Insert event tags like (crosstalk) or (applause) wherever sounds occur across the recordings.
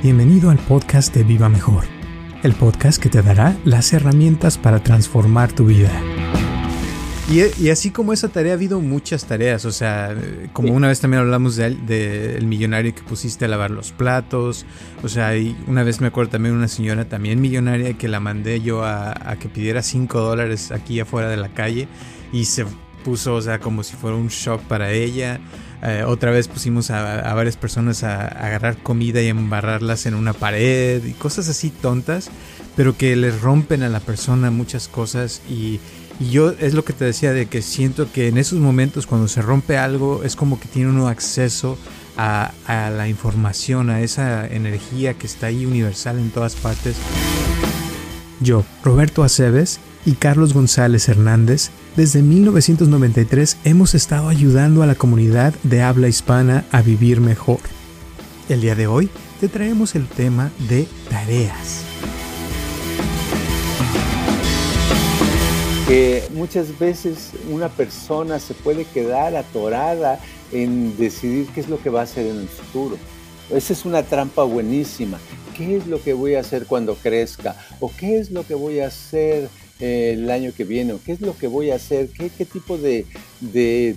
Bienvenido al podcast de Viva Mejor, el podcast que te dará las herramientas para transformar tu vida. Y, así como esa tarea ha habido muchas tareas, o sea, como una vez también hablamos del de, millonario que pusiste a lavar los platos, o sea, y una vez me acuerdo también una señora también millonaria que la mandé yo a, a que pidiera 5 dólares aquí afuera de la calle y se puso, o sea, como si fuera un shock para ella. Eh, otra vez pusimos a, varias personas a, agarrar comida y embarrarlas en una pared y cosas así tontas, pero que les rompen a la persona muchas cosas y, yo es lo que te decía de que siento que en esos momentos cuando se rompe algo es como que tiene uno acceso a, a la información, a esa energía que está ahí universal en todas partes. Yo, Roberto Aceves y Carlos González Hernández, desde 1993 hemos estado ayudando a la comunidad de habla hispana a vivir mejor. El día de hoy te traemos el tema de tareas. Que muchas veces una persona se puede quedar atorada en decidir qué es lo que va a hacer en el futuro. Esa es una trampa buenísima. ¿Qué es lo que voy a hacer cuando crezca? ¿O qué es lo que voy a hacer el año que viene, qué es lo que voy a hacer, qué, tipo de,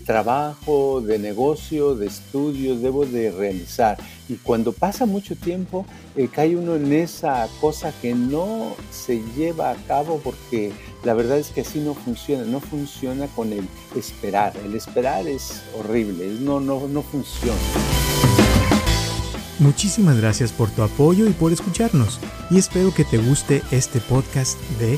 trabajo, de negocio, de estudios debo de realizar. Y cuando pasa mucho tiempo, eh, cae uno en esa cosa que no se lleva a cabo porque la verdad es que así no funciona, no funciona con el esperar. El esperar es horrible, no, no, no funciona. Muchísimas gracias por tu apoyo y por escucharnos. Y espero que te guste este podcast de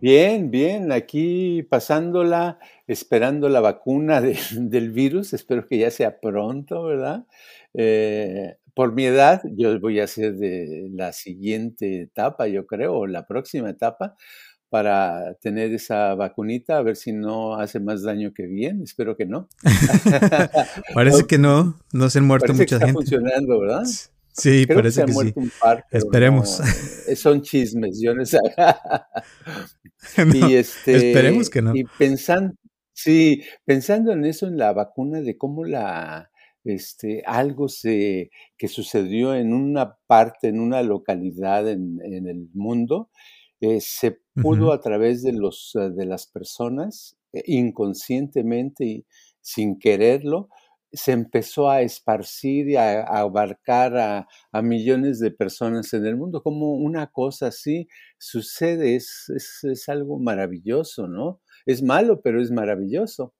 Bien, bien, aquí pasándola, esperando la vacuna (laughs) del virus, espero que ya sea pronto, ¿verdad? Eh, por mi edad, yo voy a hacer de la siguiente etapa, yo creo, o la próxima etapa, para tener esa vacunita, a ver si no hace más daño que bien, espero que no. (laughs) Parece (laughs) que no, no se han muerto mucha está gente. funcionando, ¿verdad? Sí, parece que, sí. Esperemos. Eh, son chismes, yo (laughs) no sé. y este, esperemos que no. Y pensando, sí, pensando en eso, en la vacuna, de cómo la, este, algo se, que sucedió en una parte, en una localidad en, el mundo, eh, se pudo a través de, los, de las personas, eh, inconscientemente y sin quererlo, se empezó a esparcir y a, abarcar a, millones de personas en el mundo. Como una cosa así sucede, es, es algo maravilloso, ¿no? Es malo, pero es maravilloso.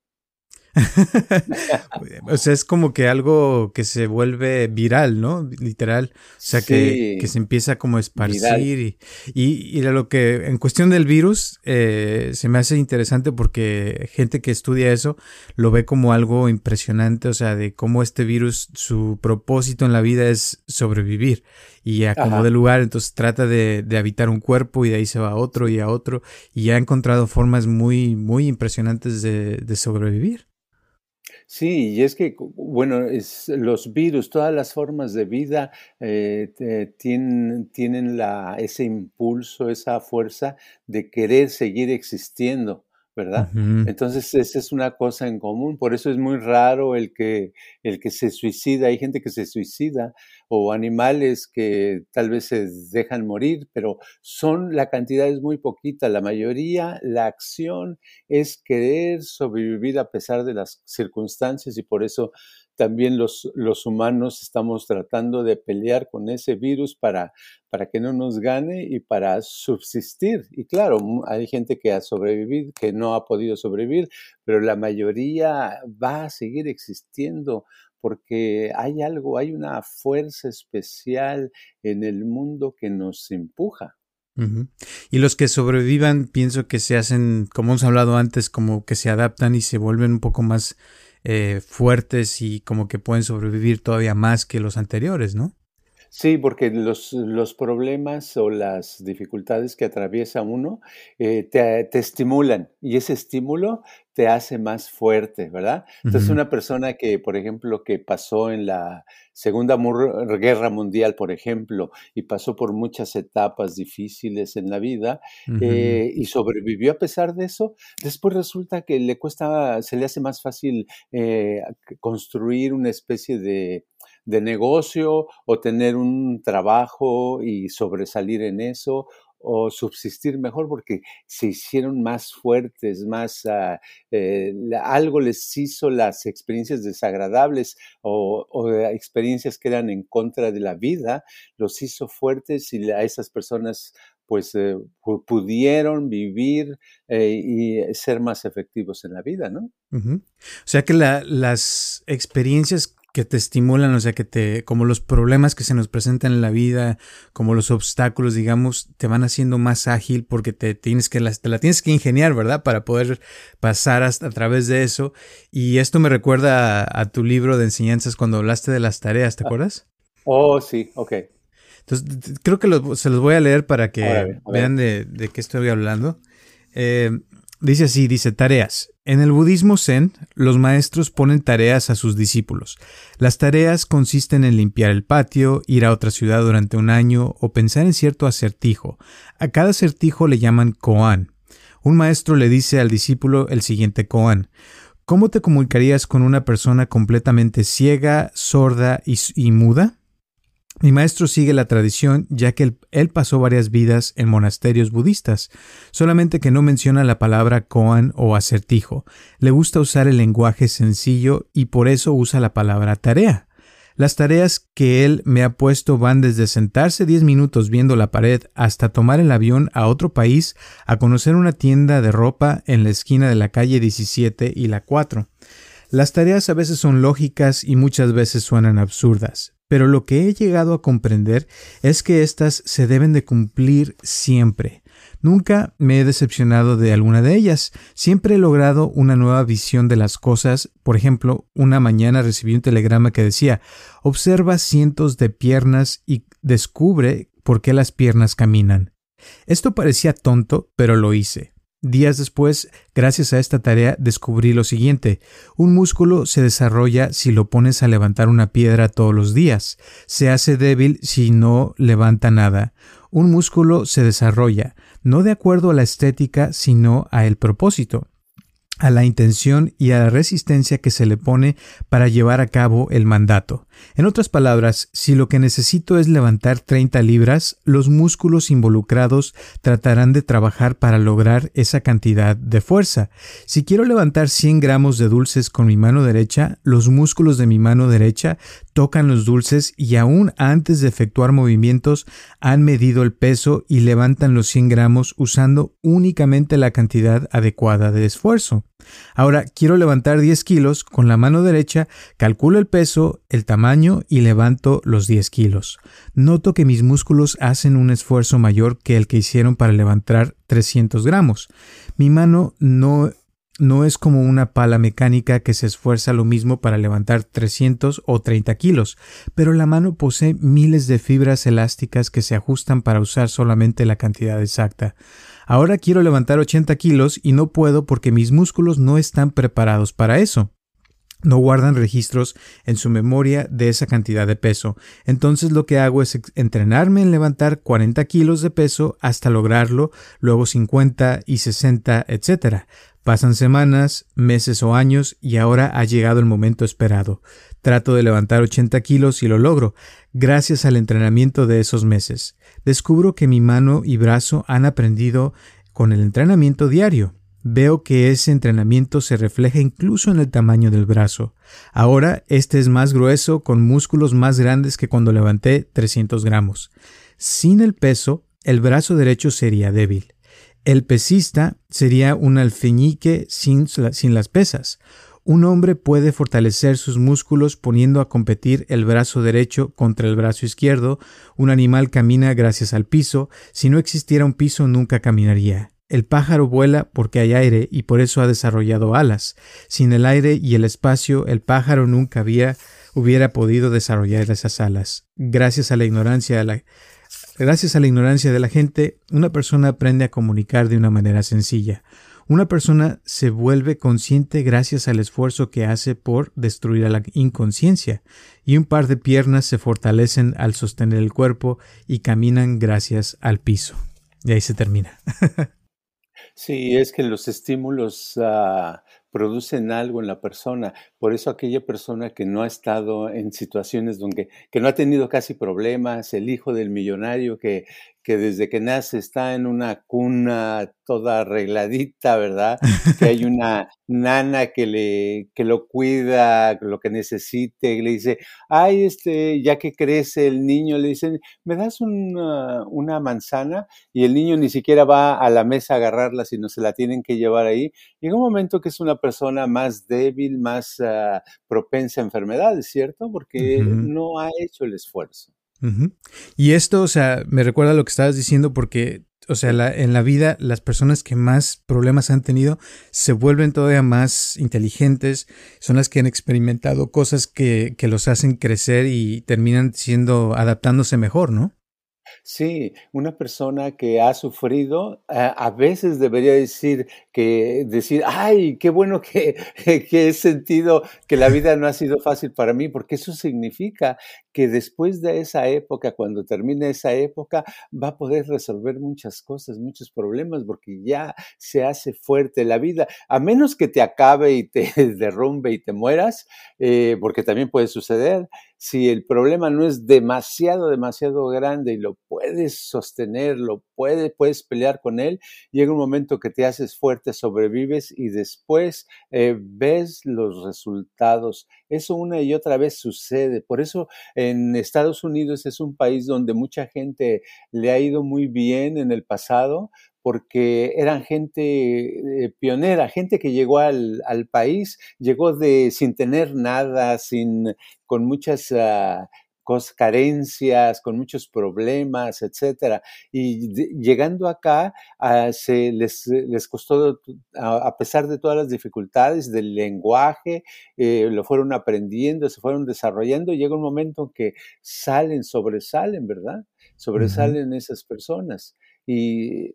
(laughs) o sea, es como que algo que se vuelve viral, ¿no? Literal. O sea, que, se empieza como a esparcir. Y, y, lo que, en cuestión del virus, eh, se me hace interesante porque gente que estudia eso lo ve como algo impresionante, o sea, de cómo este virus, su propósito en la vida es sobrevivir y a como de lugar, entonces trata de, de, habitar un cuerpo y de ahí se va a otro y a otro y ha encontrado formas muy, muy impresionantes de, de sobrevivir. Sí, y es que, bueno, es, los virus, todas las formas de vida eh, tienen, tienen la, ese impulso, esa fuerza de querer seguir existiendo. ¿Verdad? Entonces, esa es una cosa en común, por eso es muy raro el que, el que se suicida, hay gente que se suicida o animales que tal vez se dejan morir, pero son, la cantidad es muy poquita, la mayoría, la acción es querer sobrevivir a pesar de las circunstancias y por eso también los, los humanos estamos tratando de pelear con ese virus para, para que no nos gane y para subsistir. Y claro, hay gente que ha sobrevivido, que no ha podido sobrevivir, pero la mayoría va a seguir existiendo porque hay algo, hay una fuerza especial en el mundo que nos empuja. Y los que sobrevivan, pienso que se hacen, como hemos hablado antes, como que se adaptan y se vuelven un poco más eh, fuertes y como que pueden sobrevivir todavía más que los anteriores, ¿no? Sí, porque los, los problemas o las dificultades que atraviesa uno eh, te, te, estimulan y ese estímulo te hace más fuerte, ¿verdad? Entonces, una persona que, por ejemplo, que pasó en la Segunda Guerra Mundial, por ejemplo, y pasó por muchas etapas difíciles en la vida eh, y sobrevivió a pesar de eso, después resulta que le cuesta, se le hace más fácil eh, construir una especie de de negocio o tener un trabajo y sobresalir en eso o subsistir mejor porque se hicieron más fuertes, más eh, algo les hizo las experiencias desagradables o, experiencias que eran en contra de la vida, los hizo fuertes y a esas personas pues eh, pudieron vivir eh, y ser más efectivos en la vida, ¿no? O sea que las experiencias que te estimulan, o sea, que te, como los problemas que se nos presentan en la vida, como los obstáculos, digamos, te van haciendo más ágil porque te tienes que, te la tienes que ingeniar, ¿verdad? Para poder pasar hasta a través de eso. Y esto me recuerda a, tu libro de enseñanzas cuando hablaste de las tareas, ¿te ah. acuerdas? Oh, sí, ok. Entonces, creo que se los voy a leer para que vean de, de, qué estoy hablando. Eh, dice así, dice tareas. En el budismo zen, los maestros ponen tareas a sus discípulos. Las tareas consisten en limpiar el patio, ir a otra ciudad durante un año o pensar en cierto acertijo. A cada acertijo le llaman koan. Un maestro le dice al discípulo el siguiente koan. ¿Cómo te comunicarías con una persona completamente ciega, sorda y, y muda? Mi maestro sigue la tradición ya que él, pasó varias vidas en monasterios budistas, solamente que no menciona la palabra koan o acertijo. Le gusta usar el lenguaje sencillo y por eso usa la palabra tarea. Las tareas que él me ha puesto van desde sentarse 10 minutos viendo la pared hasta tomar el avión a otro país a conocer una tienda de ropa en la esquina de la calle 17 y la 4. Las tareas a veces son lógicas y muchas veces suenan absurdas, pero lo que he llegado a comprender es que éstas se deben de cumplir siempre. Nunca me he decepcionado de alguna de ellas. Siempre he logrado una nueva visión de las cosas. Por ejemplo, una mañana recibí un telegrama que decía Observa cientos de piernas y descubre por qué las piernas caminan. Esto parecía tonto, pero lo hice. Días después, gracias a esta tarea, descubrí lo siguiente. Un músculo se desarrolla si lo pones a levantar una piedra todos los días. Se hace débil si no levanta nada. Un músculo se desarrolla, no de acuerdo a la estética, sino a el propósito a la intención y a la resistencia que se le pone para llevar a cabo el mandato. En otras palabras, si lo que necesito es levantar 30 libras, los músculos involucrados tratarán de trabajar para lograr esa cantidad de fuerza. Si quiero levantar 100 gramos de dulces con mi mano derecha, los músculos de mi mano derecha tocan los dulces y aún antes de efectuar movimientos han medido el peso y levantan los 100 gramos usando únicamente la cantidad adecuada de esfuerzo. Ahora quiero levantar 10 kilos con la mano derecha, calculo el peso, el tamaño y levanto los 10 kilos. Noto que mis músculos hacen un esfuerzo mayor que el que hicieron para levantar 300 gramos. Mi mano no no es como una pala mecánica que se esfuerza lo mismo para levantar 300 o 30 kilos, pero la mano posee miles de fibras elásticas que se ajustan para usar solamente la cantidad exacta. Ahora quiero levantar 80 kilos y no puedo porque mis músculos no están preparados para eso. No guardan registros en su memoria de esa cantidad de peso. Entonces lo que hago es entrenarme en levantar 40 kilos de peso hasta lograrlo, luego 50 y 60, etc. Pasan semanas, meses o años y ahora ha llegado el momento esperado. Trato de levantar 80 kilos y lo logro, gracias al entrenamiento de esos meses. Descubro que mi mano y brazo han aprendido con el entrenamiento diario. Veo que ese entrenamiento se refleja incluso en el tamaño del brazo. Ahora este es más grueso con músculos más grandes que cuando levanté 300 gramos. Sin el peso, el brazo derecho sería débil. El pesista sería un alfeñique sin, sin las pesas. Un hombre puede fortalecer sus músculos poniendo a competir el brazo derecho contra el brazo izquierdo. Un animal camina gracias al piso. Si no existiera un piso nunca caminaría. El pájaro vuela porque hay aire y por eso ha desarrollado alas. Sin el aire y el espacio, el pájaro nunca hubiera podido desarrollar esas alas. Gracias a la ignorancia de la, gracias a la ignorancia de la gente, una persona aprende a comunicar de una manera sencilla. Una persona se vuelve consciente gracias al esfuerzo que hace por destruir a la inconsciencia, y un par de piernas se fortalecen al sostener el cuerpo y caminan gracias al piso. Y ahí se termina. (laughs) Sí, es que los estímulos ah, producen algo en la persona. Por eso aquella persona que no ha estado en situaciones donde, que no ha tenido casi problemas, el hijo del millonario que, que desde que nace está en una cuna toda arregladita, ¿verdad? Que hay (laughs) una nana que le que lo cuida, lo que necesite, y le dice, ay, este, ya que crece el niño, le dicen, ¿me das una, una manzana? Y el niño ni siquiera va a la mesa a agarrarla, sino se la tienen que llevar ahí. Llega un momento que es una persona más débil, más uh, propensa a enfermedades, ¿cierto? Porque no ha hecho el esfuerzo. Y esto, o sea, me recuerda a lo que estabas diciendo porque, o sea, en la vida las personas que más problemas han tenido se vuelven todavía más inteligentes, son las que han experimentado cosas que, que los hacen crecer y terminan siendo, adaptándose mejor, ¿no? Sí, una persona que ha sufrido a veces debería decir que decir, ay, qué bueno que, (laughs) que he sentido que la vida no ha sido fácil para mí, porque eso significa que después de esa época, cuando termine esa época, va a poder resolver muchas cosas, muchos problemas, porque ya se hace fuerte la vida, a menos que te acabe y te (laughs) derrumbe y te mueras, eh, porque también puede suceder, si el problema no es demasiado, demasiado grande y lo puedes sostener, lo puedes, puedes pelear con él, llega un momento que te haces fuerte, sobrevives y después eh, ves los resultados. Eso una y otra vez sucede. Por eso en Estados Unidos es un país donde mucha gente le ha ido muy bien en el pasado porque eran gente eh, pionera, gente que llegó al, país, llegó de sin tener nada, sin con muchas ah, carencias, con muchos problemas, etcétera. Y llegando acá, ah, se les, les costó, a, pesar de todas las dificultades del lenguaje, eh, lo fueron aprendiendo, se fueron desarrollando, llega un momento en que salen, sobresalen, ¿verdad? Sobresalen esas personas. Y,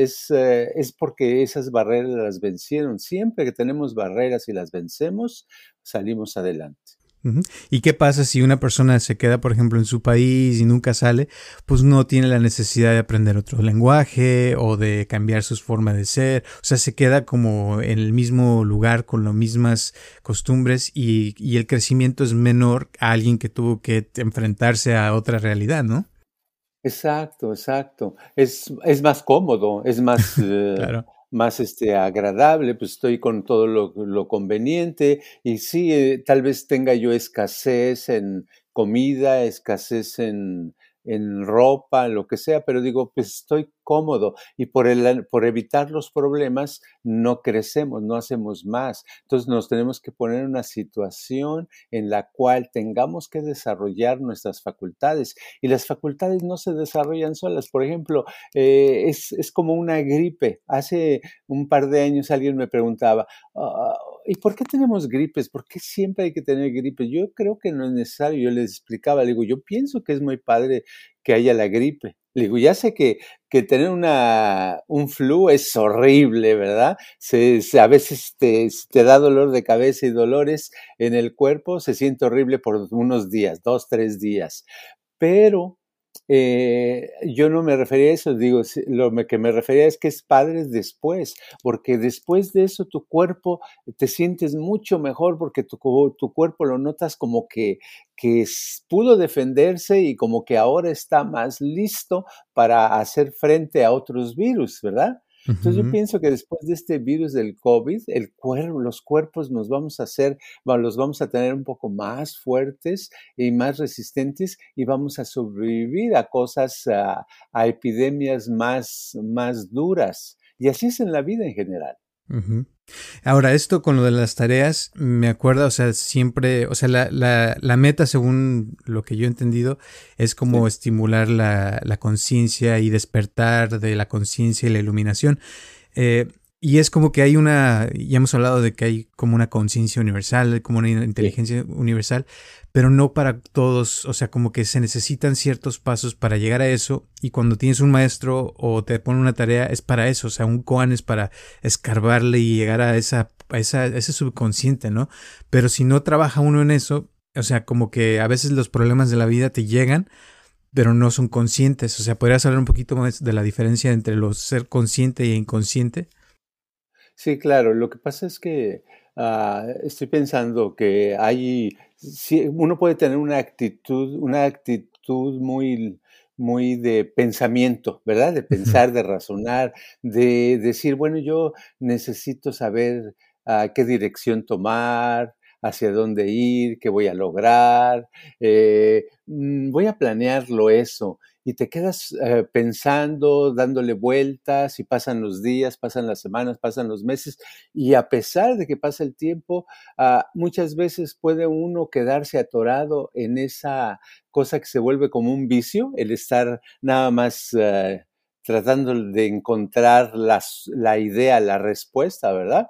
es, eh, es, porque esas barreras las vencieron. Siempre que tenemos barreras y las vencemos, salimos adelante. ¿Y qué pasa si una persona se queda, por ejemplo, en su país y nunca sale? Pues no tiene la necesidad de aprender otro lenguaje o de cambiar sus formas de ser. O sea, se queda como en el mismo lugar con las mismas costumbres y, y el crecimiento es menor a alguien que tuvo que enfrentarse a otra realidad, ¿no? Exacto, exacto. Es, es más cómodo, es más... (laughs) Eh, claro más este, agradable, pues estoy con todo lo, lo conveniente y sí, eh, tal vez tenga yo escasez en comida, escasez en, en ropa, lo que sea, pero digo, pues estoy cómodo y por, el, por evitar los problemas no crecemos, no hacemos más. Entonces nos tenemos que poner en una situación en la cual tengamos que desarrollar nuestras facultades y las facultades no se desarrollan solas. Por ejemplo, eh, es, es, como una gripe. Hace un par de años alguien me preguntaba, ah, ¿y por qué tenemos gripes? ¿Por qué siempre hay que tener gripes? Yo creo que no es necesario. Yo les explicaba, le digo, yo pienso que es muy padre que haya la gripe. Le digo, ya sé que, que tener una, un flu es horrible, ¿verdad? Se, a veces te, te, da dolor de cabeza y dolores en el cuerpo, se siente horrible por unos días, dos, tres días. Pero eh, yo no me refería a eso, digo, lo que me refería es que es padre después, porque después de eso tu cuerpo te sientes mucho mejor porque tu, tu cuerpo lo notas como que, que pudo defenderse y como que ahora está más listo para hacer frente a otros virus, ¿verdad? Entonces yo pienso que después de este virus del COVID, el cuerpo, los cuerpos nos vamos a hacer, los vamos a tener un poco más fuertes y más resistentes y vamos a sobrevivir a cosas, a, epidemias más, más duras. Y así es en la vida en general. Ahora, esto con lo de las tareas, me acuerda, o sea, siempre, o sea, la, la, la meta, según lo que yo he entendido, es como estimular la, la conciencia y despertar de la conciencia y la iluminación. Eh, y es como que hay una, ya hemos hablado de que hay como una conciencia universal, como una inteligencia universal, pero no para todos, o sea, como que se necesitan ciertos pasos para llegar a eso y cuando tienes un maestro o te pone una tarea es para eso, o sea, un koan es para escarbarle y llegar a esa, a esa, ese subconsciente, ¿no? Pero si no trabaja uno en eso, o sea, como que a veces los problemas de la vida te llegan, pero no son conscientes, o sea, ¿podrías hablar un poquito más de la diferencia entre los ser consciente e inconsciente? Sí, claro. Lo que pasa es que ah, estoy pensando que hay, uno puede tener una actitud, una actitud muy, muy de pensamiento, ¿verdad? De pensar, de razonar, de decir, bueno, yo necesito saber a qué dirección tomar, hacia dónde ir, qué voy a lograr, eh, mm, voy a planearlo eso y te quedas eh, pensando, dándole vueltas y pasan los días, pasan las semanas, pasan los meses y a pesar de que pasa el tiempo, ah, muchas veces puede uno quedarse atorado en esa cosa que se vuelve como un vicio, el estar nada más eh, tratando de encontrar la idea, la respuesta, ¿verdad?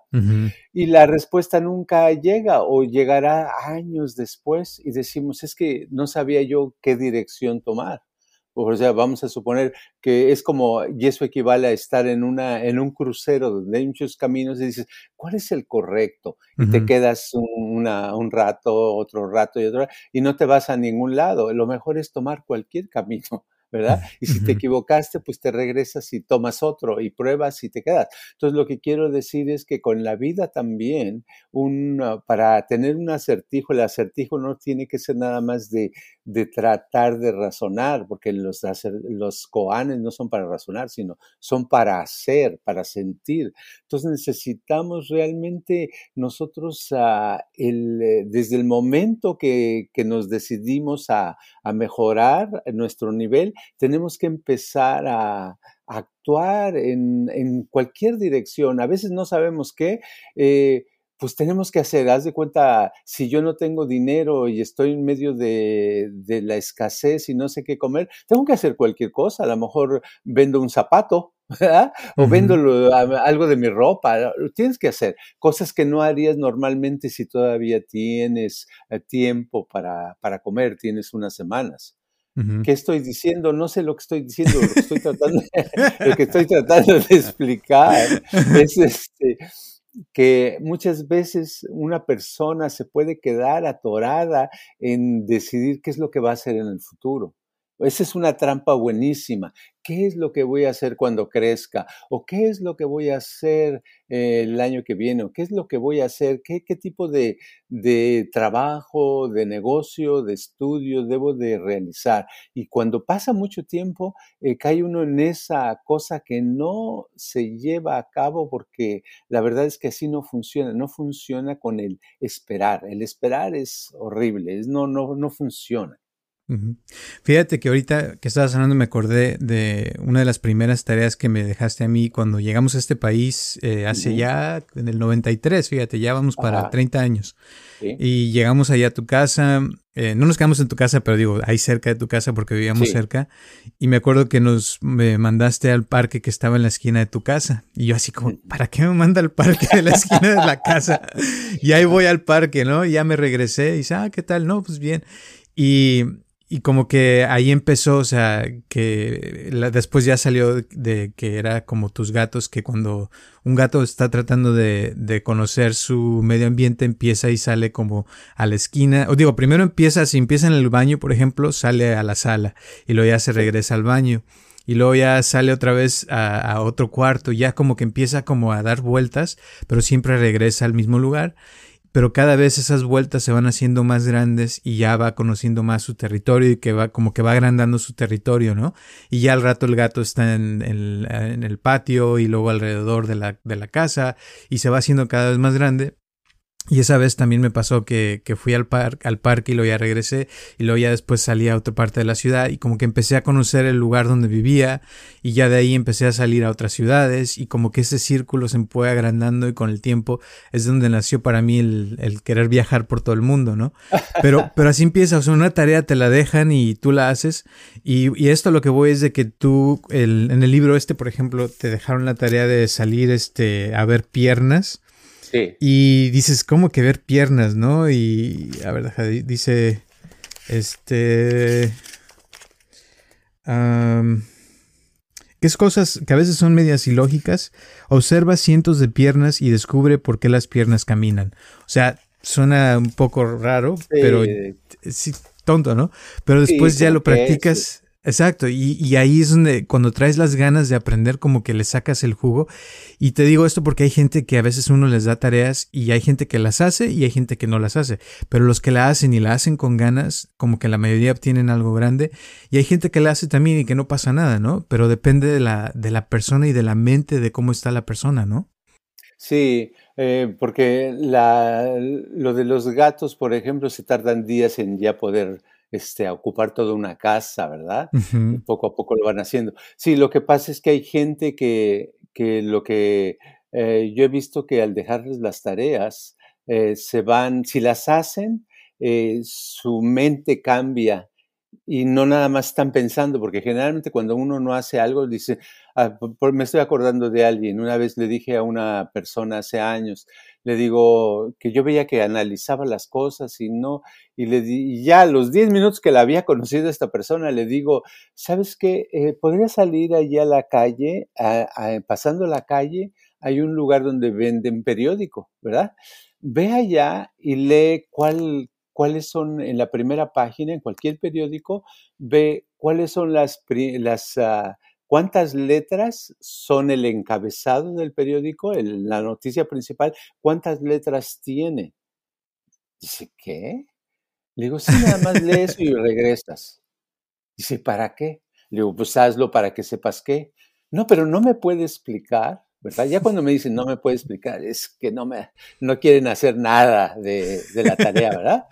Y la respuesta nunca llega o llegará años después y decimos, es que no sabía yo qué dirección tomar. O sea, vamos a suponer que es como, y eso equivale a estar en, una, en un crucero donde hay muchos caminos y dices, ¿cuál es el correcto? Y te quedas una, un rato, otro rato y otro, y no te vas a ningún lado. Lo mejor es tomar cualquier camino. ¿Verdad? (laughs) Y si te equivocaste, pues te regresas y tomas otro y pruebas y te quedas. Entonces, lo que quiero decir es que con la vida también, un, para tener un acertijo, el acertijo no tiene que ser nada más de, de tratar de razonar, porque los, los koanes no son para razonar, sino son para hacer, para sentir. Entonces, necesitamos realmente nosotros, uh, el, eh, desde el momento que, que nos decidimos a, a mejorar nuestro nivel, tenemos que empezar a, actuar en, cualquier dirección. A veces no sabemos qué. Eh, pues tenemos que hacer, haz de cuenta, si yo no tengo dinero y estoy en medio de, la escasez y no sé qué comer, tengo que hacer cualquier cosa, a lo mejor vendo un zapato, (laughs) ¿verdad? O vendo algo de mi ropa, tienes que hacer cosas que no harías normalmente si todavía tienes eh, tiempo para, para comer, tienes unas semanas. ¿Qué estoy diciendo? No sé lo que estoy diciendo, lo que estoy tratando, lo que estoy tratando de explicar es este, que muchas veces una persona se puede quedar atorada en decidir qué es lo que va a hacer en el futuro. Esa es una trampa buenísima. ¿Qué es lo que voy a hacer cuando crezca? ¿O qué es lo que voy a hacer eh, el año que viene? ¿O qué es lo que voy a hacer? ¿Qué, qué tipo de, de, trabajo, de negocio, de estudio debo de realizar? Y cuando pasa mucho tiempo, eh, cae uno en esa cosa que no se lleva a cabo porque la verdad es que así no funciona. No funciona con el esperar. El esperar es horrible, no, no, no funciona. Fíjate que ahorita que estabas hablando me acordé de una de las primeras tareas que me dejaste a mí cuando llegamos a este país eh, hace ya en el 93, fíjate, ya vamos para 30 años. Y llegamos allá a tu casa, eh, no nos quedamos en tu casa, pero digo, ahí cerca de tu casa porque vivíamos cerca. Y me acuerdo que nos me mandaste al parque que estaba en la esquina de tu casa. Y yo así como, ¿para qué me manda al parque de la esquina de la casa? y ahí voy al parque, ¿no? Y ya me regresé y dice, ah, ¿qué tal? No, pues bien. Y y como que ahí empezó, o sea, que después ya salió de que era como tus gatos, que cuando un gato está tratando de, de, conocer su medio ambiente, empieza y sale como a la esquina. O digo, primero empieza, si empieza en el baño, por ejemplo, sale a la sala y luego ya se regresa al baño. Y luego ya sale otra vez a, a otro cuarto, ya como que empieza como a dar vueltas, pero siempre regresa al mismo lugar pero cada vez esas vueltas se van haciendo más grandes y ya va conociendo más su territorio y que va como que va agrandando su territorio, ¿no? Y ya al rato el gato está en, en el patio y luego alrededor de la, de la casa y se va haciendo cada vez más grande y esa vez también me pasó que, que fui al, par, al parque y luego ya regresé y luego ya después salí a otra parte de la ciudad y como que empecé a conocer el lugar donde vivía y ya de ahí empecé a salir a otras ciudades y como que ese círculo se fue agrandando y con el tiempo es donde nació para mí el, el querer viajar por todo el mundo, ¿no? Pero, (laughs) pero así empieza, o sea, una tarea te la dejan y tú la haces y, y esto lo que voy es de que tú, el, en el libro este, por ejemplo, te dejaron la tarea de salir este, a ver piernas y dices, ¿cómo que ver piernas, no? Y, a ver, dice, este... ¿Qué es cosas que a veces son medias ilógicas? Observa cientos de piernas y descubre por qué las piernas caminan. O sea, suena un poco raro, pero sí, tonto, ¿no? Pero después ya lo practicas Exacto, y, ahí es donde cuando traes las ganas de aprender como que le sacas el jugo. Y te digo esto porque hay gente que a veces uno les da tareas y hay gente que las hace y hay gente que no las hace. Pero los que la hacen y la hacen con ganas, como que la mayoría obtienen algo grande. Y hay gente que la hace también y que no pasa nada, ¿no? Pero depende de la, de la persona y de la mente de cómo está la persona, ¿no? Sí, eh, porque la, lo de los gatos, por ejemplo, se tardan días en ya poder este, a ocupar toda una casa, ¿verdad? y poco a poco lo van haciendo. Sí, lo que pasa es que hay gente que, que lo que eh, yo he visto que al dejarles las tareas, eh, se van, si las hacen, eh, su mente cambia y no nada más están pensando, porque generalmente cuando uno no hace algo, dice, ah, me estoy acordando de alguien, una vez le dije a una persona hace años, le digo que yo veía que analizaba las cosas y no, y le di, ya a los 10 minutos que la había (laughs) conocido esta persona, le digo, ¿sabes qué? Eh, podría salir allí a la calle, pasando la calle, hay un lugar donde venden periódico, ¿verdad? Ve allá y lee cuál, cuáles son en la primera página, en cualquier periódico, ve cuáles son las, las ah, cuántas letras son el encabezado del periódico, la noticia principal, cuántas letras tiene. Dice, ¿qué? Le digo, sí, nada más lees y regresas. Dice, ¿para qué? Le digo, pues hazlo para que sepas qué. No, pero no me puede explicar. ¿verdad? Ya cuando me dicen no me puede explicar, es que no me, no quieren hacer nada de, la tarea, ¿verdad?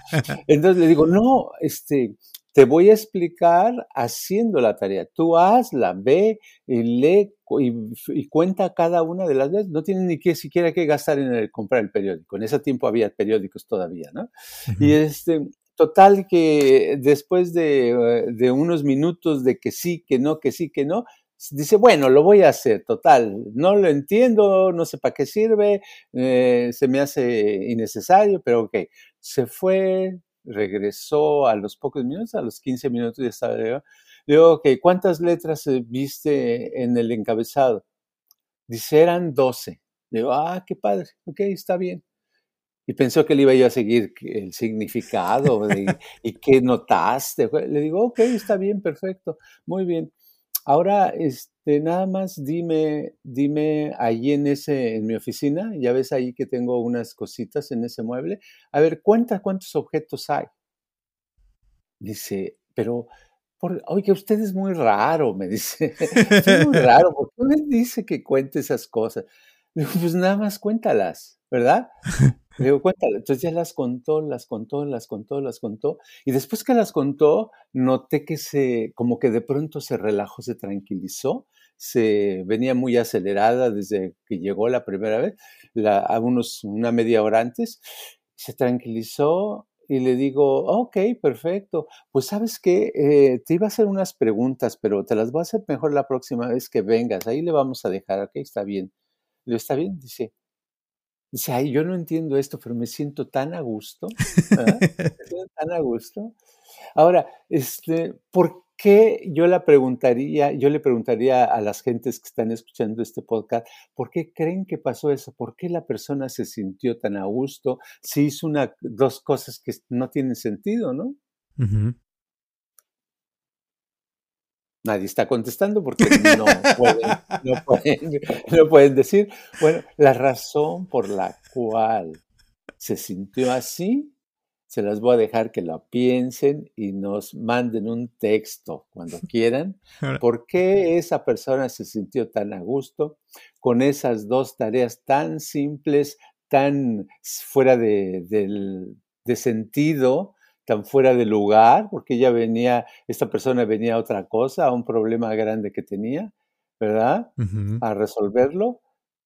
Entonces le digo, no, este, te voy a explicar haciendo la tarea. Tú hazla, ve y lee y, cuenta cada una de las veces. No tienes ni que siquiera que gastar en el, comprar el periódico. En ese tiempo había periódicos todavía, ¿no? Y este, total que después de, de unos minutos de que sí, que no, que sí, que no, dice, bueno, lo voy a hacer, total, no lo entiendo, no sé para qué sirve, eh, se me hace innecesario, pero ok, se fue, regresó a los pocos minutos, a los 15 minutos ya estaba, le digo, ok, ¿cuántas letras eh, viste en el encabezado? Dice, eran 12. Le digo, ah, qué padre, ok, está bien. Y pensó que le iba yo a seguir el significado y qué notaste. Le digo, ok, está bien, perfecto, muy bien. Ahora, este, nada más dime, dime ahí en ese, en mi oficina, ya ves ahí que tengo unas cositas en ese mueble. A ver, cuenta cuántos objetos hay. Dice, pero, por, oye, usted es muy raro, me dice. (laughs) es muy (laughs) raro, ¿por qué me dice que cuente esas cosas? Digo, pues nada más cuéntalas, ¿verdad? (laughs) Le digo, cuéntale. Entonces ya las contó, las contó, las contó, las contó. Y después que las contó, noté que se, como que de pronto se relajó, se tranquilizó. Se venía muy acelerada desde que llegó la primera vez, la, a unos, una media hora antes. Se tranquilizó y le digo, ok, perfecto. Pues sabes qué, eh, te iba a hacer unas preguntas, pero te las voy a hacer mejor la próxima vez que vengas. Ahí le vamos a dejar, ok, está bien. Le digo, está bien, dice, Dice, ay, yo no entiendo esto, pero me siento tan a gusto. (laughs) tan a gusto. Ahora, este, ¿por qué yo la preguntaría, yo le preguntaría a las gentes que están escuchando este podcast, ¿por qué creen que pasó eso? ¿Por qué la persona se sintió tan a gusto? Si hizo una, dos cosas que no tienen sentido, ¿no? Nadie está contestando porque no pueden, no pueden, decir. Bueno, la razón por la cual se sintió así, se las voy a dejar que la piensen y nos manden un texto cuando quieran. ¿Por qué esa persona se sintió tan a gusto con esas dos tareas tan simples, tan fuera de, de sentido, tan fuera de lugar? Porque ella venía, esta persona venía a otra cosa, a un problema grande que tenía, ¿verdad? A resolverlo.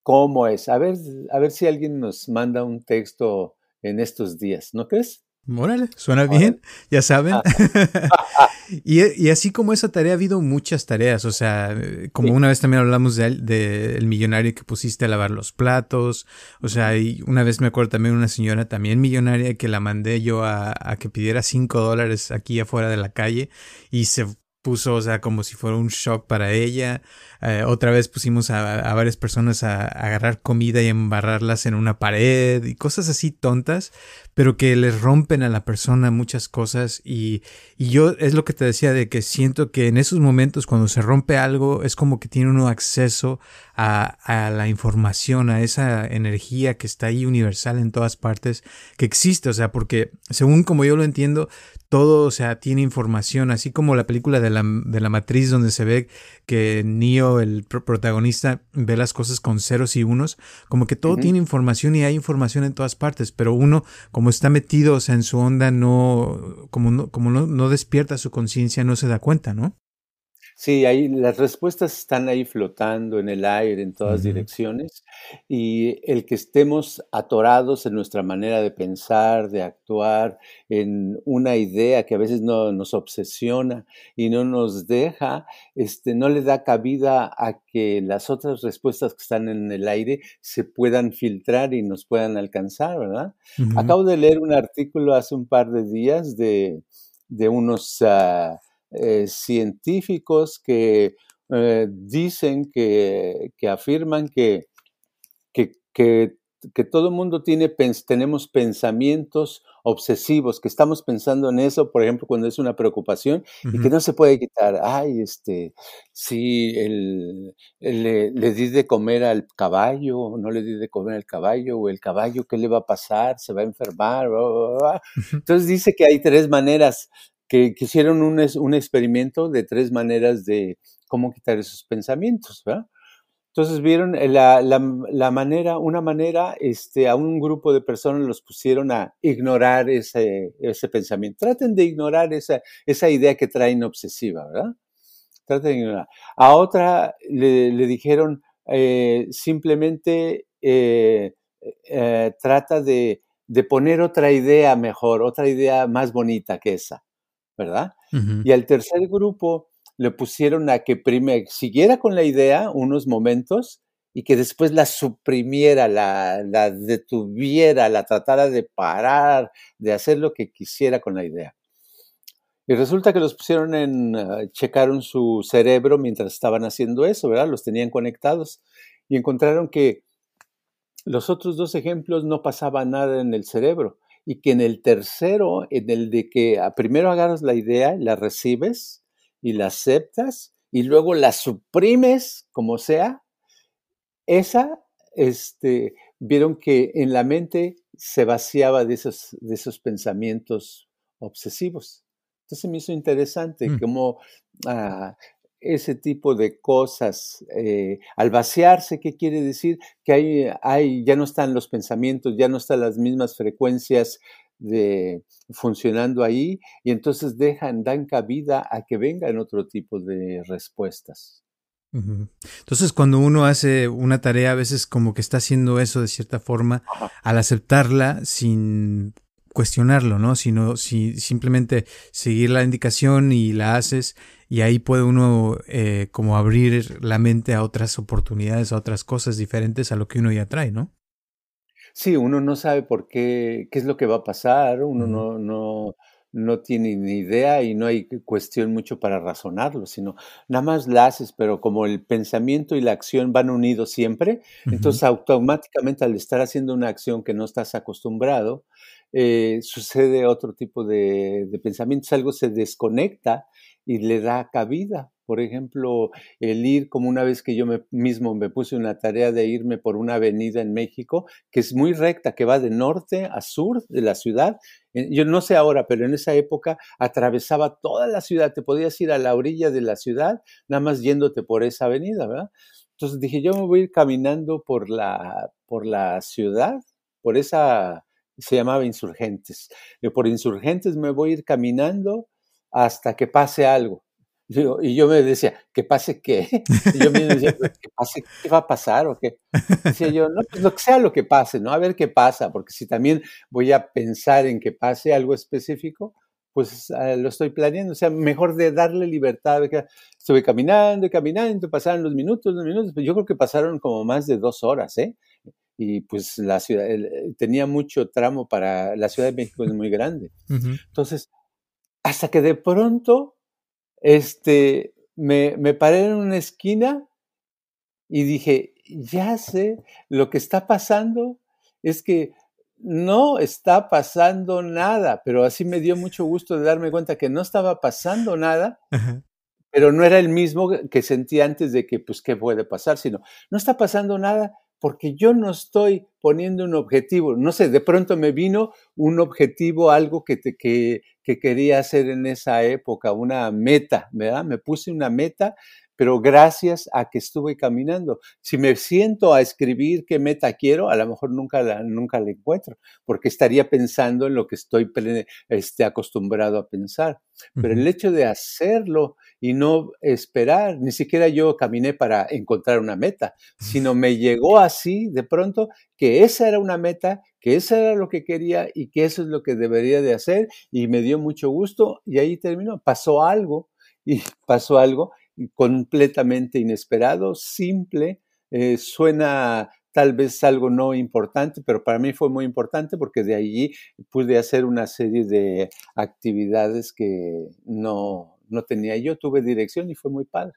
¿Cómo es? A ver, a ver si alguien nos manda un texto en estos días, ¿no crees? Órale, suena bien, ya saben. (laughs) y, así como esa tarea, ha habido muchas tareas. O sea, como una vez también hablamos del de, el millonario que pusiste a lavar los platos. O sea, y una vez me acuerdo también una señora también millonaria que la mandé yo a, a que pidiera cinco dólares aquí afuera de la calle y se puso, o sea, como si fuera un shock para ella. Eh, otra vez pusimos a, varias personas a, agarrar comida y embarrarlas en una pared y cosas así tontas, pero que les rompen a la persona muchas cosas. Y, y yo es lo que te decía de que siento que en esos momentos cuando se rompe algo es como que tiene uno acceso a, a la información, a esa energía que está ahí universal en todas partes, que existe, o sea, porque según como yo lo entiendo, todo, o sea, tiene información, así como la película de la, de la matriz donde se ve que Neo, el protagonista, ve las cosas con ceros y unos, como que todo tiene información y hay información en todas partes, pero uno, como está metido, o sea, en su onda, no, como no, como no, no despierta su conciencia, no se da cuenta, ¿no? Sí, ahí las respuestas están ahí flotando en el aire en todas direcciones y el que estemos atorados en nuestra manera de pensar, de actuar, en una idea que a veces no, nos obsesiona y no nos deja, este, no le da cabida a que las otras respuestas que están en el aire se puedan filtrar y nos puedan alcanzar, ¿verdad? Acabo de leer un artículo hace un par de días de, de unos... Ah, eh, científicos que eh, dicen, que, afirman que, que, que, todo el mundo tiene, tenemos pensamientos obsesivos, que estamos pensando en eso, por ejemplo, cuando es una preocupación y que no se puede quitar. Ay, este, si el, le, le, di de comer al caballo, o no le di de comer al caballo, o el caballo, ¿qué le va a pasar? ¿Se va a enfermar? Entonces dice que hay tres maneras que, hicieron un, un, experimento de tres maneras de cómo quitar esos pensamientos. Entonces vieron la, la, manera, una manera, este, a un grupo de personas los pusieron a ignorar ese, ese pensamiento. Traten de ignorar esa, esa idea que traen obsesiva, ¿verdad? Traten de ignorar. A otra le, le dijeron eh, simplemente eh, eh, trata de, de poner otra idea mejor, otra idea más bonita que esa. ¿Verdad? Y al tercer grupo le pusieron a que primero siguiera con la idea unos momentos y que después la suprimiera, la, la detuviera, la tratara de parar, de hacer lo que quisiera con la idea. Y resulta que los pusieron en, ah, checaron su cerebro mientras estaban haciendo eso, ¿verdad? Los tenían conectados y encontraron que los otros dos ejemplos no pasaba nada en el cerebro y que en el tercero, en el de que ah, primero agarras la idea, la recibes y la aceptas y luego la suprimes como sea, esa, este, vieron que en la mente se vaciaba de esos, de esos pensamientos obsesivos. Entonces me hizo interesante mm. cómo ah, ese tipo de cosas. Eh, al vaciarse, ¿qué quiere decir? Que hay, hay, ya no están los pensamientos, ya no están las mismas frecuencias de, funcionando ahí y entonces dejan, dan cabida a que vengan otro tipo de respuestas. Entonces, cuando uno hace una tarea, a veces como que está haciendo eso de cierta forma, al aceptarla sin cuestionarlo, ¿no? Sino si simplemente seguir la indicación y la haces y ahí puede uno eh, como abrir la mente a otras oportunidades, a otras cosas diferentes a lo que uno ya trae, ¿no? Sí, uno no sabe por qué, qué es lo que va a pasar, uno no, no, no tiene ni idea y no hay cuestión mucho para razonarlo, sino nada más la haces, pero como el pensamiento y la acción van unidos siempre, entonces automáticamente al estar haciendo una acción que no estás acostumbrado, eh, sucede otro tipo de, pensamientos, algo se desconecta y le da cabida. Por ejemplo, el ir como una vez que yo mismo me puse una tarea de irme por una avenida en México, que es muy recta, que va de norte a sur de la ciudad. Eh, yo no sé ahora, pero en esa época atravesaba toda la ciudad. Te podías ir a la orilla de la ciudad, nada más yéndote por esa avenida, ¿verdad? Entonces dije, yo me voy a ir caminando por la, por la ciudad, por esa, se llamaba Insurgentes. Por Insurgentes me voy a ir caminando hasta que pase algo. Y yo me decía, ¿que pase qué? Y yo me decía, ¿qué pase qué va a pasar o qué? Decía yo, no, pues lo que sea lo que pase, ¿no? A ver qué pasa, porque si también voy a pensar en que pase algo específico, pues ah, lo estoy planeando. O sea, mejor de darle libertad. Estuve caminando y caminando, pasaron los minutos, los minutos, pues yo creo que pasaron como más de dos horas, ¿eh? Y pues la ciudad, tenía mucho tramo para, la Ciudad de México es muy grande. Entonces, hasta que de pronto este, me, me paré en una esquina y dije, ya sé, lo que está pasando es que no está pasando nada, pero así me dio mucho gusto de darme cuenta que no estaba pasando nada, pero no era el mismo que sentí antes de que, pues, ¿qué puede pasar? Sino, no está pasando nada porque yo no estoy poniendo un objetivo. No sé, de pronto me vino un objetivo, algo que, te, que, que quería hacer en esa época, una meta, ¿verdad? Me puse una meta, pero gracias a que estuve caminando. Si me siento a escribir qué meta quiero, a lo mejor nunca la, nunca la encuentro, porque estaría pensando en lo que estoy este, acostumbrado a pensar. Pero el hecho de hacerlo y no esperar, ni siquiera yo caminé para encontrar una meta, sino me (laughs) llegó así de pronto que esa era una meta, que eso era lo que quería y que eso es lo que debería de hacer y me dio mucho gusto y ahí terminó. Pasó algo y (laughs) pasó algo completamente inesperado, simple, eh, suena tal vez algo no importante, pero para mí fue muy importante porque de allí pude hacer una serie de actividades que no, no tenía yo, tuve dirección y fue muy padre.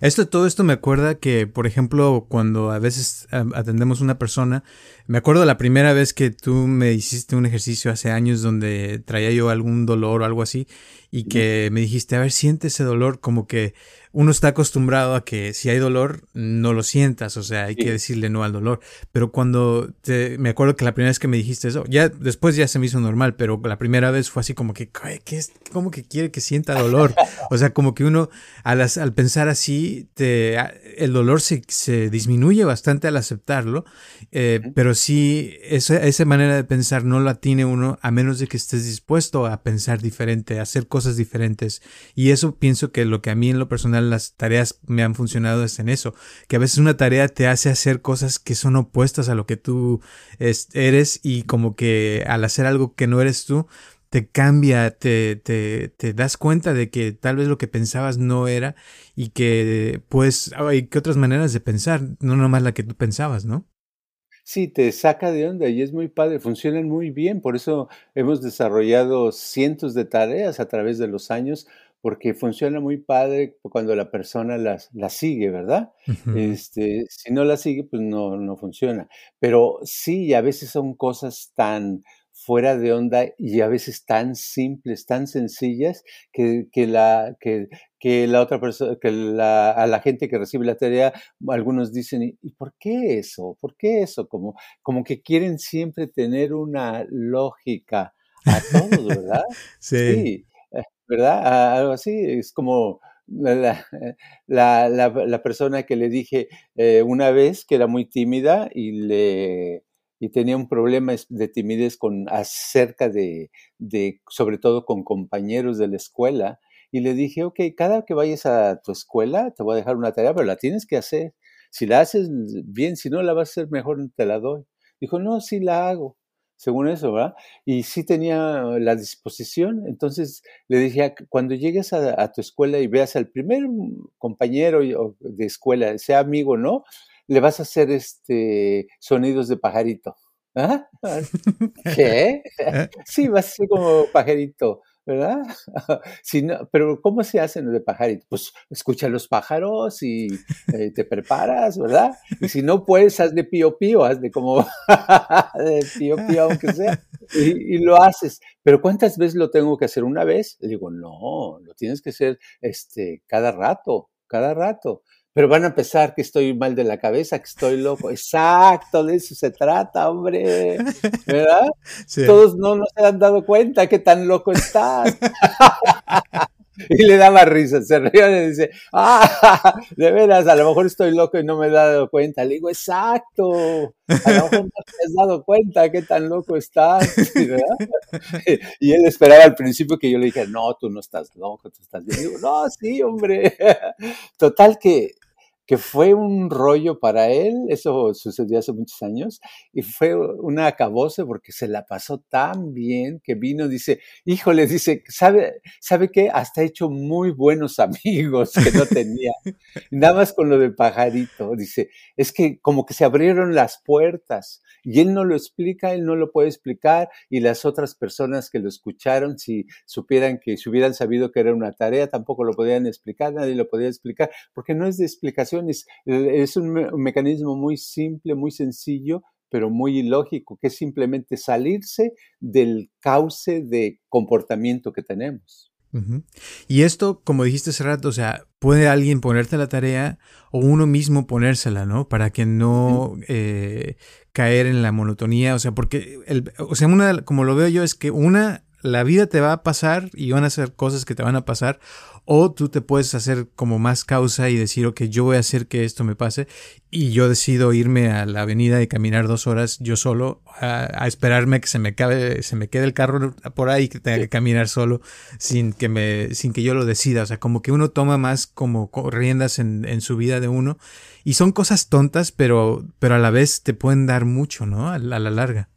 Esto, todo esto me acuerda que, por ejemplo, cuando a veces atendemos una persona, me acuerdo la primera vez que tú me hiciste un ejercicio hace años donde traía yo algún dolor o algo así, y que me dijiste, a ver, siente ese dolor como que uno está acostumbrado a que si hay dolor, no lo sientas, o sea, hay que decirle no al dolor. Pero cuando te, me acuerdo que la primera vez que me dijiste eso, ya después ya se me hizo normal, pero la primera vez fue así como que, ¿qué es? ¿Cómo que quiere que sienta dolor? (laughs) O sea, como que uno al, al pensar así, te, el dolor se, se, disminuye bastante al aceptarlo, eh, pero sí, esa, esa manera de pensar no la tiene uno a menos de que estés dispuesto a pensar diferente, a hacer cosas diferentes. Y eso pienso que lo que a mí en lo personal las tareas me han funcionado es en eso, que a veces una tarea te hace hacer cosas que son opuestas a lo que tú eres y como que al hacer algo que no eres tú, te cambia, te, te, te, das cuenta de que tal vez lo que pensabas no era y que pues hay que otras maneras de pensar, no nomás la que tú pensabas, ¿no? Sí, te saca de onda y es muy padre, funcionan muy bien, por eso hemos desarrollado cientos de tareas a través de los años porque funciona muy padre cuando la persona las, la sigue, ¿verdad? este, si no la sigue, pues no, no funciona. Pero sí, a veces son cosas tan fuera de onda y a veces tan simples, tan sencillas, que, que la, que, que la otra persona, que la, a la gente que recibe la tarea, algunos dicen, ¿y por qué eso? ¿Por qué eso? Como, como que quieren siempre tener una lógica a todos, ¿verdad? (laughs) sí. ¿verdad? Algo así, es como la, la, la, persona que le dije eh, una vez que era muy tímida y le y tenía un problema de timidez con acerca de, de, sobre todo con compañeros de la escuela, y le dije, ok, cada que vayas a tu escuela te voy a dejar una tarea, pero la tienes que hacer. Si la haces bien, si no la vas a hacer mejor, te la doy. Dijo, no, sí la hago según eso, ¿verdad? Y sí tenía la disposición, entonces le dije, cuando llegues a, tu escuela y veas al primer compañero de escuela, sea amigo, ¿no? Le vas a hacer este sonidos de pajarito. ¿Ah? (laughs) ¿Qué? (laughs) sí, vas a ser como pajarito. ¿Verdad? (laughs) si pero ¿cómo se hacen de pajarito? Pues escucha los pájaros y eh, te preparas, ¿verdad? Y si no puedes, haz de pío pío, haz de como (laughs) de pío pío, aunque sea, y, y, lo haces. Pero ¿cuántas veces lo tengo que hacer? ¿Una vez? Le digo, no, lo tienes que hacer este, cada rato, cada rato pero van a pensar que estoy mal de la cabeza, que estoy loco. Exacto, de eso se trata, hombre. ¿Verdad? Todos no, no se han dado cuenta que tan loco estás. (laughs) (laughs) y le daba risa, se ríe y dice, ah, (laughs) de veras, a lo mejor estoy loco y no me he dado cuenta. Le digo, exacto, a lo mejor no te has dado cuenta qué tan loco estás. (laughs) Y él esperaba al principio que yo le dije, no, tú no estás loco, tú estás bien. digo, no, sí, hombre. Total que que fue un rollo para él, eso sucedió hace muchos años, y fue una acabose porque se la pasó tan bien que vino, dice, híjole, dice, ¿sabe, ¿sabe qué? Hasta he hecho muy buenos (laughs) amigos que no tenía, nada más con lo del pajarito, dice, es que como que se abrieron las puertas, y él no lo explica, él no lo puede explicar, y las otras personas que lo escucharon, si supieran que, si hubieran sabido que era una tarea, tampoco lo podían explicar, nadie lo podía explicar, porque no es de explicación es un, mecanismo muy simple, muy sencillo, pero muy ilógico, que es simplemente salirse del cauce de comportamiento que tenemos. Y esto, como dijiste hace rato, o sea, puede alguien ponerte la tarea o uno mismo ponérsela, ¿no? Para que no eh, caer en la monotonía, o sea, porque, el, o sea, una, como lo veo yo, es que una, la vida te va a pasar y van a ser cosas que te van a pasar, o tú te puedes hacer como más causa y decir, ok, yo voy a hacer que esto me pase y yo decido irme a la avenida y caminar dos horas yo solo a, esperarme que se me, cabe, se me quede el carro por ahí que tenga que caminar solo sin que, me, sin que yo lo decida. O sea, como que uno toma más como riendas en, en su vida de uno y son cosas tontas, pero, pero a la vez te pueden dar mucho, ¿no? a la larga.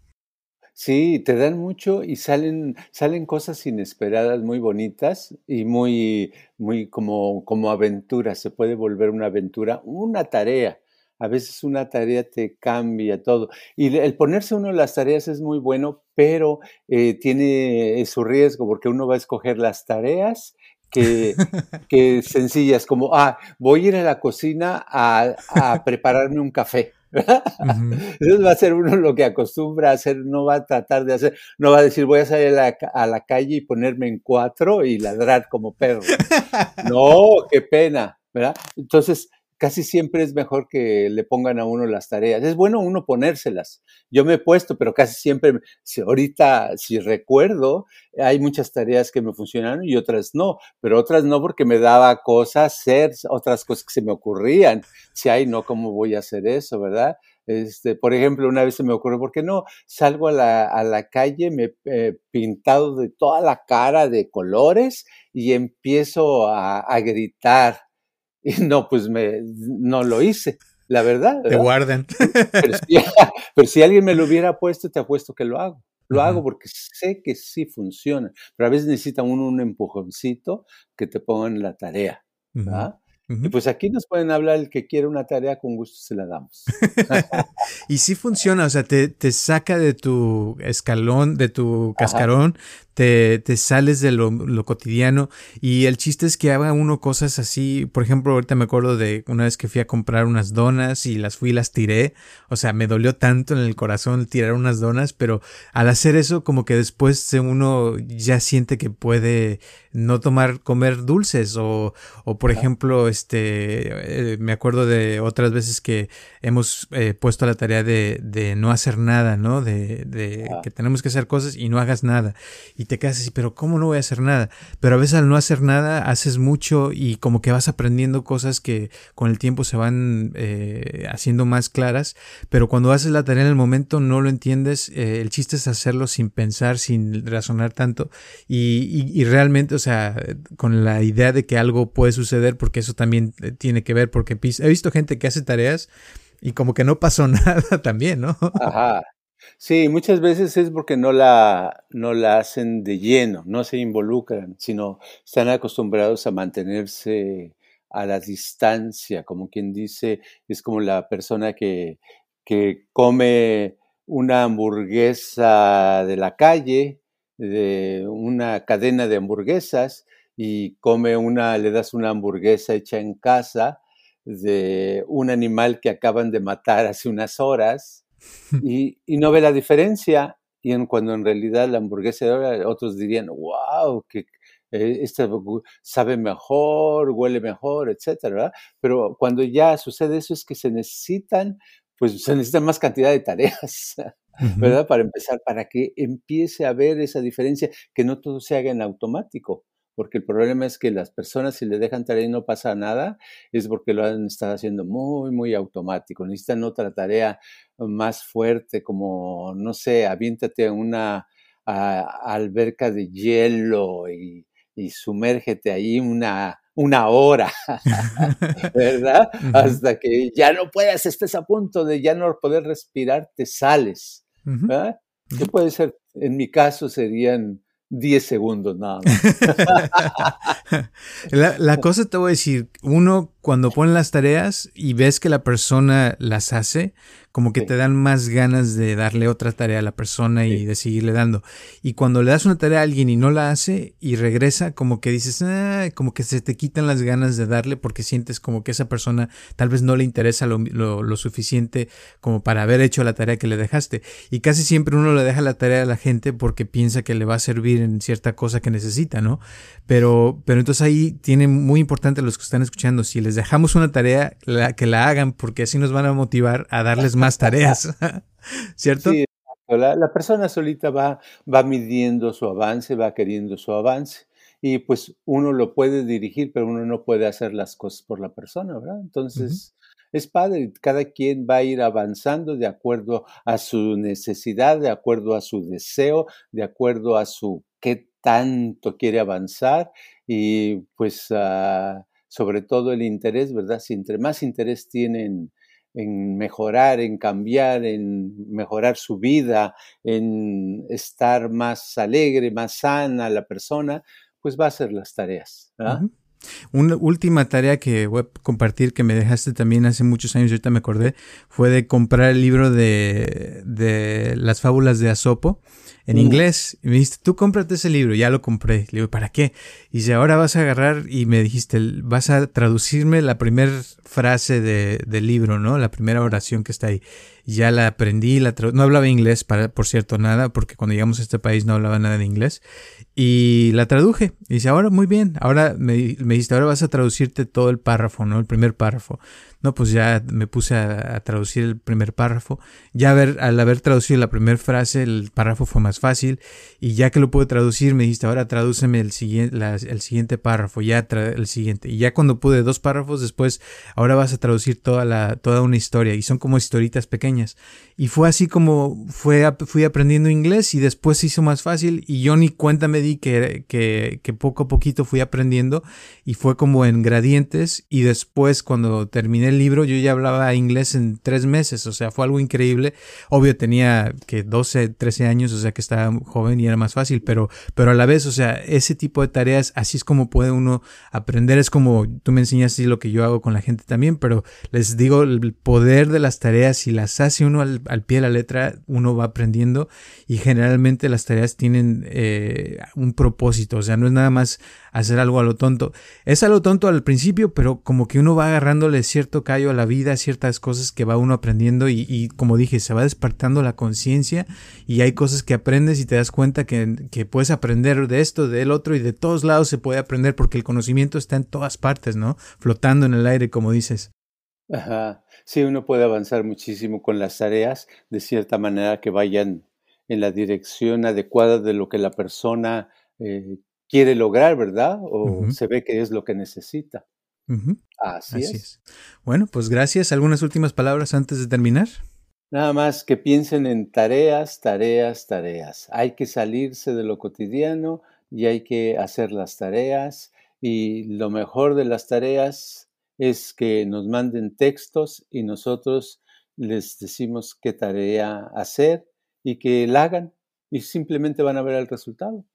Sí, te dan mucho y salen, salen cosas inesperadas muy bonitas y muy, muy como, como aventuras. Se puede volver una aventura, una tarea. A veces una tarea te cambia todo. Y el ponerse uno las tareas es muy bueno, pero eh, tiene su riesgo porque uno va a escoger las tareas que, (laughs) que sencillas, como, ah, voy a ir a la cocina a, a prepararme un café. Entonces va a ser uno lo que acostumbra a hacer, no va a tratar de hacer, no va a decir voy a salir a la, calle y ponerme en cuatro y ladrar como perro. (laughs) No, qué pena, ¿verdad? Entonces, casi siempre es mejor que le pongan a uno las tareas. Es bueno uno ponérselas. Yo me he puesto, pero casi siempre, si ahorita, si recuerdo, hay muchas tareas que me funcionaron y otras no, pero otras no porque me daba cosas hacer, otras cosas que se me ocurrían. Si hay, no, ¿cómo voy a hacer eso, verdad? Este, por ejemplo, una vez se me ocurrió, ¿por qué no salgo a la, a la calle, me he pintado de toda la cara de colores y empiezo a, a gritar (laughs) y no, pues me, no lo hice, la verdad. Te guardan. (laughs) (laughs) Pero si, alguien me lo hubiera puesto, te apuesto que lo hago. Lo hago porque sé que sí funciona, pero a veces necesita uno un empujoncito que te pongan la tarea. Y pues aquí nos pueden hablar el que quiere una tarea, con gusto se la damos. y sí funciona, o sea, te, te, saca de tu escalón, de tu cascarón, te, te sales de lo, lo, cotidiano y el chiste es que haga uno cosas así, por ejemplo, ahorita me acuerdo de una vez que fui a comprar unas donas y las fui y las tiré, o sea, me dolió tanto en el corazón tirar unas donas, pero al hacer eso como que después uno ya siente que puede no tomar, comer dulces. O, o por ejemplo, este, eh, me acuerdo de otras veces que hemos eh, puesto la tarea de, de no hacer nada, ¿no? De, de que tenemos que hacer cosas y no hagas nada. Y te quedas así, pero ¿cómo no voy a hacer nada? Pero a veces al no hacer nada haces mucho y como que vas aprendiendo cosas que con el tiempo se van eh, haciendo más claras, pero cuando haces la tarea en el momento no lo entiendes, eh, el chiste es hacerlo sin pensar, sin razonar tanto y, y, realmente, o sea, con la idea de que algo puede suceder, porque eso también eh, tiene que ver, porque he visto gente que hace tareas y como que no pasó (laughs) nada también, ¿no? Ajá. Sí, muchas veces es porque no la, no la hacen de lleno, no se involucran, sino están acostumbrados a mantenerse a la distancia, como quien dice, es como la persona que, que come una hamburguesa de la calle de una cadena de hamburguesas y come una, le das una hamburguesa hecha en casa de un animal que acaban de matar hace unas horas (laughs) y, no ve la diferencia. Y en, cuando en realidad la hamburguesa de ahora, otros dirían, wow, que eh, esta sabe mejor, huele mejor, etcétera, Pero cuando ya sucede eso es que se necesitan, pues se necesitan más cantidad de tareas. ¿verdad? Para empezar, para que empiece a ver esa diferencia, que no todo se haga en automático, porque el problema es que las personas si le dejan tarea y no pasa nada, es porque lo han estado haciendo muy, muy automático. Necesitan otra tarea más fuerte, como, no sé, aviéntate a una alberca de hielo y, y sumérgete ahí una, una hora, (laughs) ¿verdad? (laughs) Hasta que ya no puedas, estés a punto de ya no poder respirar, te sales. ¿Qué puede ser? En mi caso serían 10 segundos nada más. (laughs) la, la, cosa te voy a decir, uno cuando pone las tareas y ves que la persona las hace, como que te dan más ganas de darle otra tarea a la persona y de seguirle dando. Y cuando le das una tarea a alguien y no la hace y regresa, como que dices, ah, como que se te quitan las ganas de darle porque sientes como que esa persona tal vez no le interesa lo, lo, suficiente como para haber hecho la tarea que le dejaste. Y casi siempre uno le deja la tarea a la gente porque piensa que le va a servir en cierta cosa que necesita, ¿no? Pero, pero entonces ahí tiene muy importante los que están escuchando, si les dejamos una tarea, la, que la hagan porque así nos van a motivar a darles más tareas, (laughs) ¿cierto? Sí, la, la, persona solita va, va midiendo su avance, va queriendo su avance y pues uno lo puede dirigir, pero uno no puede hacer las cosas por la persona, ¿verdad? Entonces... Es padre, cada quien va a ir avanzando de acuerdo a su necesidad, de acuerdo a su deseo, de acuerdo a su qué tanto quiere avanzar y pues uh, sobre todo el interés, ¿verdad? Si entre más interés tienen en mejorar, en cambiar, en mejorar su vida, en estar más alegre, más sana la persona, pues va a hacer las tareas. Una última tarea que voy a compartir que me dejaste también hace muchos años, ahorita me acordé, fue de comprar el libro de, de las fábulas de Asopo en inglés. Y me dijiste, tú cómprate ese libro. Ya lo compré. Le digo, ¿para qué? Y dice, ahora vas a agarrar y me dijiste, vas a traducirme la primera frase de, del libro, ¿no? La primera oración que está ahí. Ya la aprendí, la no hablaba inglés, para, por cierto, nada, porque cuando llegamos a este país no hablaba nada de inglés. Y la traduje. Y dice, ahora muy bien. Ahora me, me dijiste, ahora vas a traducirte todo el párrafo, ¿no? El primer párrafo. No, pues ya me puse a, traducir el primer párrafo. Ya al haber traducido la primera frase, el párrafo fue más fácil. Y ya que lo pude traducir, me dijiste, ahora tradúceme el siguiente, el siguiente párrafo, ya el siguiente. Y ya cuando pude dos párrafos después, ahora vas a traducir toda, toda una historia. Y son como historitas pequeñas. Y fue así como fue, fui aprendiendo inglés y después se hizo más fácil. Y yo ni cuenta me di que, que, que poco a poquito fui aprendiendo. Y fue como en gradientes. Y después cuando terminé libro yo ya hablaba inglés en tres meses, o sea, fue algo increíble. Obvio tenía que 12, 13 años, o sea que estaba joven y era más fácil, pero, pero a la vez, o sea, ese tipo de tareas, así es como puede uno aprender, es como tú me enseñaste lo que yo hago con la gente también, pero les digo, el poder de las tareas, si las hace uno al, pie de la letra, uno va aprendiendo y generalmente las tareas tienen eh, un propósito, o sea, no es nada más hacer algo a lo tonto. Es a lo tonto al principio, pero como que uno va agarrándole cierto callo a la vida, ciertas cosas que va uno aprendiendo y, como dije, se va despertando la conciencia y hay cosas que aprendes y te das cuenta que, que puedes aprender de esto, del otro y de todos lados se puede aprender porque el conocimiento está en todas partes, ¿no? Flotando en el aire, como dices. Ajá. Sí, uno puede avanzar muchísimo con las tareas de cierta manera que vayan en la dirección adecuada de lo que la persona eh, quiere lograr, ¿verdad? O se ve que es lo que necesita. Así, es. Bueno, pues gracias. ¿Algunas últimas palabras antes de terminar? Nada más que piensen en tareas, tareas, tareas. Hay que salirse de lo cotidiano y hay que hacer las tareas. Y lo mejor de las tareas es que nos manden textos y nosotros les decimos qué tarea hacer y que la hagan y simplemente van a ver el resultado.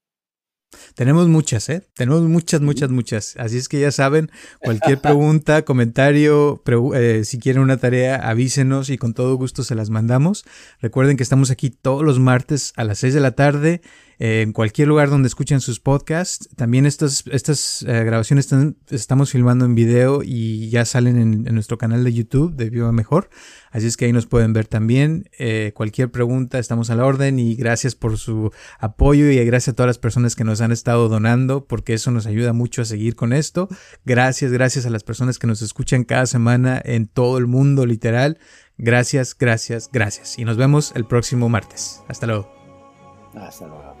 Tenemos muchas, ¿eh? Tenemos muchas, muchas, muchas. Así es que ya saben, cualquier (laughs) pregunta, comentario, eh, si quieren una tarea, avísenos y con todo gusto se las mandamos. Recuerden que estamos aquí todos los martes a las 6 de la tarde en cualquier lugar donde escuchen sus podcasts. También estas, estas eh, grabaciones estamos filmando en video y ya salen en, nuestro canal de YouTube de Viva Mejor. Así es que ahí nos pueden ver también. Eh, cualquier pregunta, estamos a la orden y gracias por su apoyo y gracias a todas las personas que nos han estado donando porque eso nos ayuda mucho a seguir con esto. Gracias, gracias a las personas que nos escuchan cada semana en todo el mundo literal. Gracias, gracias, gracias. Y nos vemos el próximo martes. Hasta luego. Hasta luego.